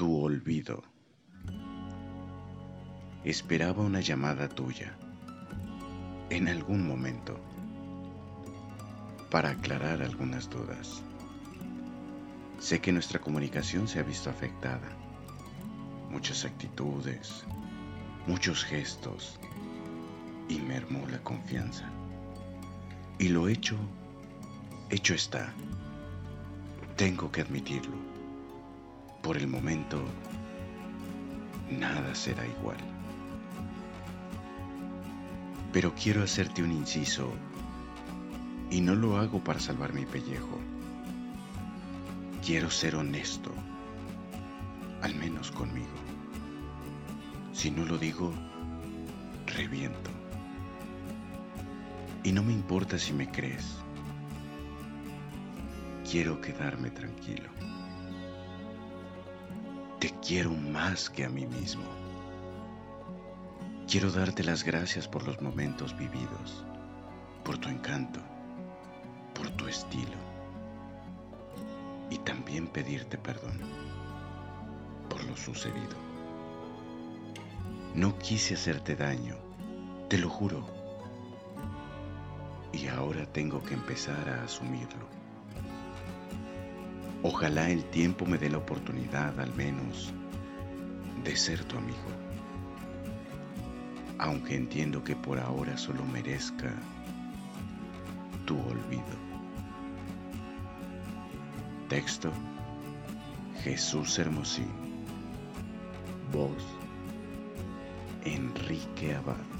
Tu olvido. Esperaba una llamada tuya en algún momento para aclarar algunas dudas. Sé que nuestra comunicación se ha visto afectada. Muchas actitudes, muchos gestos y mermó la confianza. Y lo hecho, hecho está. Tengo que admitirlo. Por el momento, nada será igual. Pero quiero hacerte un inciso y no lo hago para salvar mi pellejo. Quiero ser honesto, al menos conmigo. Si no lo digo, reviento. Y no me importa si me crees. Quiero quedarme tranquilo. Quiero más que a mí mismo. Quiero darte las gracias por los momentos vividos, por tu encanto, por tu estilo. Y también pedirte perdón por lo sucedido. No quise hacerte daño, te lo juro. Y ahora tengo que empezar a asumirlo. Ojalá el tiempo me dé la oportunidad al menos de ser tu amigo. Aunque entiendo que por ahora solo merezca tu olvido. Texto Jesús Hermosín. Voz Enrique Abad.